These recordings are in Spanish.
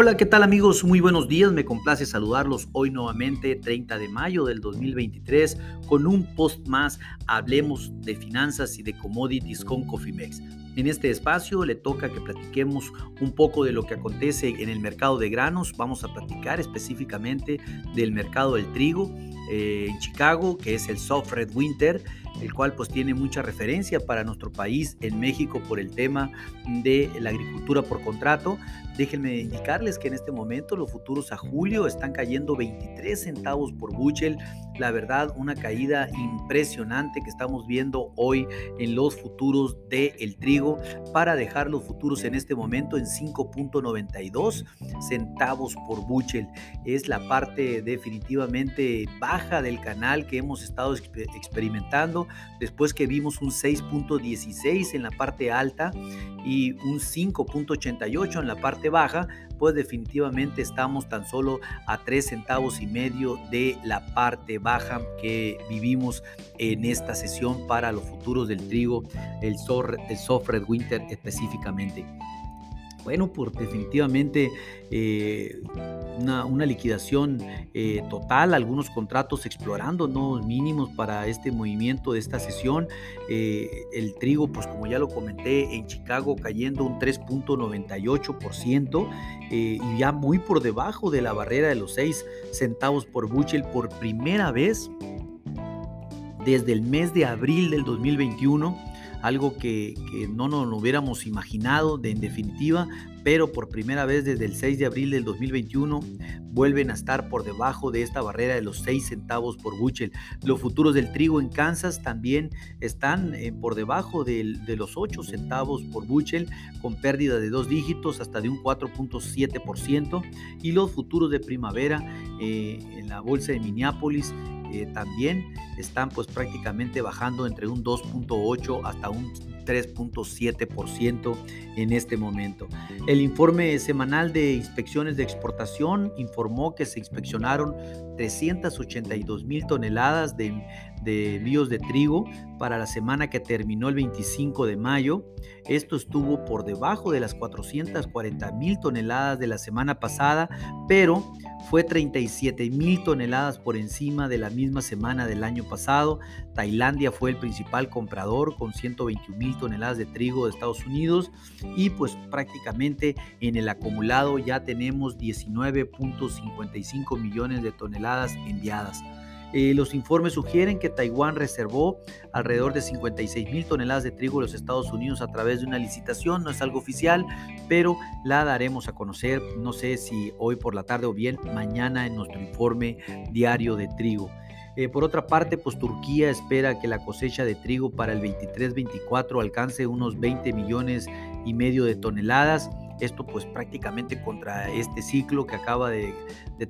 Hola, ¿qué tal amigos? Muy buenos días, me complace saludarlos hoy nuevamente, 30 de mayo del 2023, con un post más, hablemos de finanzas y de commodities con Cofimex. En este espacio le toca que platiquemos un poco de lo que acontece en el mercado de granos, vamos a platicar específicamente del mercado del trigo eh, en Chicago, que es el Soft Red Winter, el cual pues tiene mucha referencia para nuestro país en México por el tema de la agricultura por contrato. Déjenme indicarles que en este momento los futuros a julio están cayendo 23 centavos por buchel. La verdad, una caída impresionante que estamos viendo hoy en los futuros del el trigo para dejar los futuros en este momento en 5.92 centavos por buchel. Es la parte definitivamente baja del canal que hemos estado experimentando después que vimos un 6.16 en la parte alta y un 5.88 en la parte baja, pues definitivamente estamos tan solo a 3 centavos y medio de la parte baja que vivimos en esta sesión para los futuros del trigo, el, el soft red winter específicamente. Bueno, por definitivamente eh, una, liquidación eh, total, algunos contratos explorando nuevos mínimos para este movimiento de esta sesión. Eh, el trigo, pues como ya lo comenté, en Chicago cayendo un 3.98% y ya muy por debajo de la barrera de los 6 centavos por bushel por primera vez desde el mes de abril del 2021 algo que, no nos lo hubiéramos imaginado de en definitiva, pero por primera vez desde el 6 de abril del 2021 vuelven a estar por debajo de esta barrera de los 6 centavos por buchel. Los futuros del trigo en Kansas también están eh, por debajo de, los 8 centavos por buchel, con pérdida de dos dígitos hasta de un 4.7%. Y los futuros de primavera eh, en la bolsa de Minneapolis eh, también están pues prácticamente bajando entre un 2.8 hasta un 3.7% en este momento. El informe semanal de inspecciones de exportación informó que se inspeccionaron 382 mil toneladas de, de envíos de trigo para la semana que terminó el 25 de mayo. Esto estuvo por debajo de las 440 mil toneladas de la semana pasada, pero fue 37 mil toneladas por encima de la misma semana del año pasado. Tailandia fue el principal comprador con 121 mil toneladas de trigo de Estados Unidos y pues prácticamente en el acumulado ya tenemos 19.55 millones de toneladas enviadas. Eh, los informes sugieren que Taiwán reservó alrededor de 56 mil toneladas de trigo a los Estados Unidos a través de una licitación. No es algo oficial, pero la daremos a conocer, no sé si hoy por la tarde o bien mañana en nuestro informe diario de trigo. Eh, por otra parte, pues Turquía espera que la cosecha de trigo para el 23-24 alcance unos 20 millones y medio de toneladas esto pues prácticamente contra este ciclo que acaba de,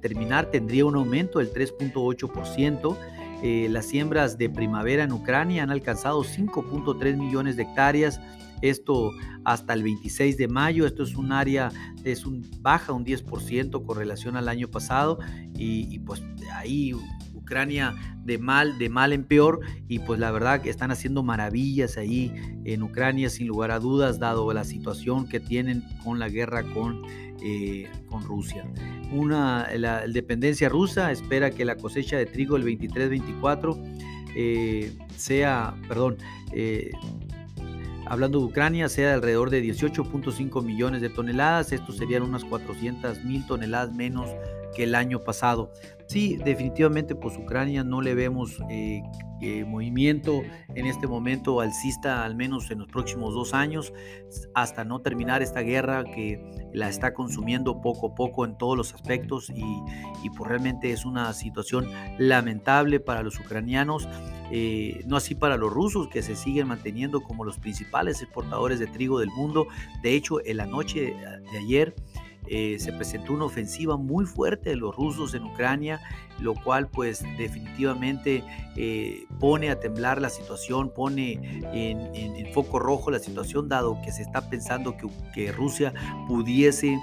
terminar tendría un aumento del 3.8%. Eh, las siembras de primavera en Ucrania han alcanzado 5.3 millones de hectáreas. Esto hasta el 26 de mayo. Esto es un área, es un, baja un 10% con relación al año pasado. Y, y pues ahí Ucrania de mal, de mal en peor, y pues la verdad que están haciendo maravillas ahí en Ucrania, sin lugar a dudas, dado la situación que tienen con la guerra con, eh, con Rusia. Una, la, dependencia rusa espera que la cosecha de trigo el 23-24 eh, sea, perdón, eh, hablando de Ucrania, sea de alrededor de 18.5 millones de toneladas. Estos serían unas 400 mil toneladas menos que el año pasado. Sí, definitivamente pues Ucrania no le vemos eh, eh, movimiento en este momento alcista al menos en los próximos dos años hasta no terminar esta guerra que la está consumiendo poco a poco en todos los aspectos y, y pues realmente es una situación lamentable para los ucranianos. Eh, no así para los rusos que se siguen manteniendo como los principales exportadores de trigo del mundo. De hecho, en la noche de ayer eh, se presentó una ofensiva muy fuerte de los rusos en Ucrania, lo cual pues definitivamente eh, pone a temblar la situación, pone en, foco rojo la situación, dado que se está pensando que, que Rusia pudiese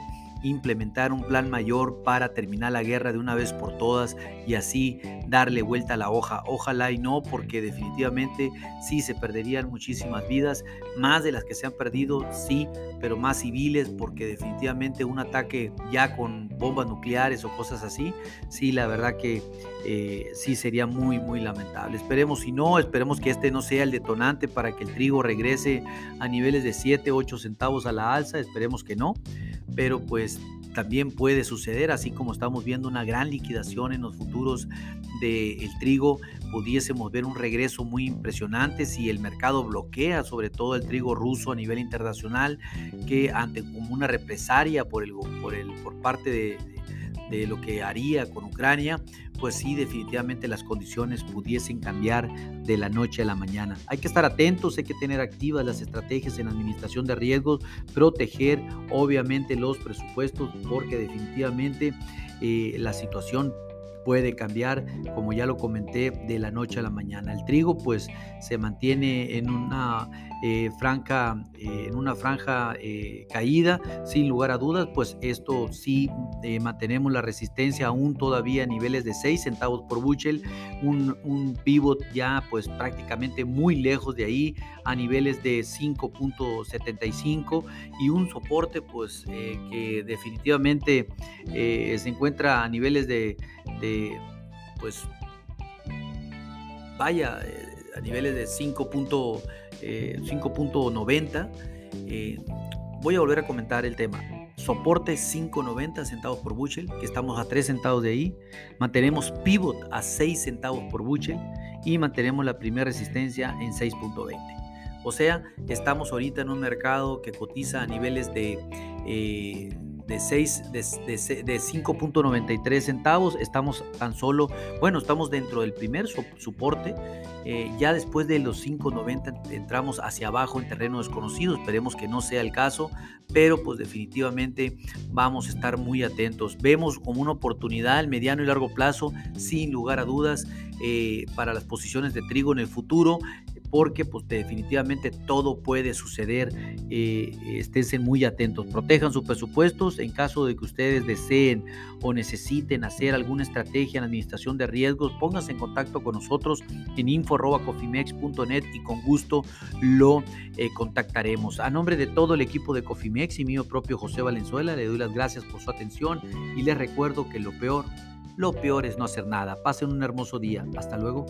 implementar un plan mayor para terminar la guerra de una vez por todas y así darle vuelta a la hoja. Ojalá y no, porque definitivamente sí se perderían muchísimas vidas, más de las que se han perdido, sí, pero más civiles, porque definitivamente un ataque ya con bombas nucleares o cosas así, sí, la verdad que eh, sí sería muy, muy lamentable. Esperemos si no, esperemos que este no sea el detonante para que el trigo regrese a niveles de 7, 8 centavos a la alza, esperemos que no, pero pues también puede suceder, así como estamos viendo una gran liquidación en los futuros del trigo, pudiésemos ver un regreso muy impresionante si el mercado bloquea sobre todo el trigo ruso a nivel internacional, que ante como una represalia por, el, por, el, por parte de, de lo que haría con Ucrania, pues sí, definitivamente las condiciones pudiesen cambiar de la noche a la mañana. Hay que estar atentos, hay que tener activas las estrategias en administración de riesgos, proteger obviamente los presupuestos, porque definitivamente eh, la situación puede cambiar, como ya lo comenté, de la noche a la mañana. El trigo pues se mantiene en una eh, franja, eh, en una franja eh, caída, sin lugar a dudas, pues esto sí mantenemos la resistencia aún todavía a niveles de 6 centavos por bushel, un, un pivot ya pues prácticamente muy lejos de ahí a niveles de 5.75 y un soporte pues que definitivamente se encuentra a niveles de pues, vaya, eh, a niveles de 5.90. Eh, eh, voy a volver a comentar el tema. Soporte 5.90 centavos por bushel, que estamos a 3 centavos de ahí. Mantenemos pivot a 6 centavos por bushel y mantenemos la primera resistencia en 6.20. O sea, estamos ahorita en un mercado que cotiza a niveles de de, 6, de, de, 5.93 centavos. Estamos tan solo, bueno, estamos dentro del primer soporte. Eh, ya después de los 5.90 entramos hacia abajo en terreno desconocido. Esperemos que no sea el caso, pero pues definitivamente vamos a estar muy atentos. Vemos como una oportunidad el mediano y largo plazo, sin lugar a dudas, eh, para las posiciones de trigo en el futuro porque pues definitivamente todo puede suceder. Eh, esténse muy atentos, protejan sus presupuestos en caso de que ustedes deseen o necesiten hacer alguna estrategia en administración de riesgos, pónganse en contacto con nosotros en info.cofimex.net y con gusto lo eh, contactaremos. A nombre de todo el equipo de Cofimex y mío propio José Valenzuela, le doy las gracias por su atención y les recuerdo que lo peor, lo peor es no hacer nada. Pasen un hermoso día. Hasta luego.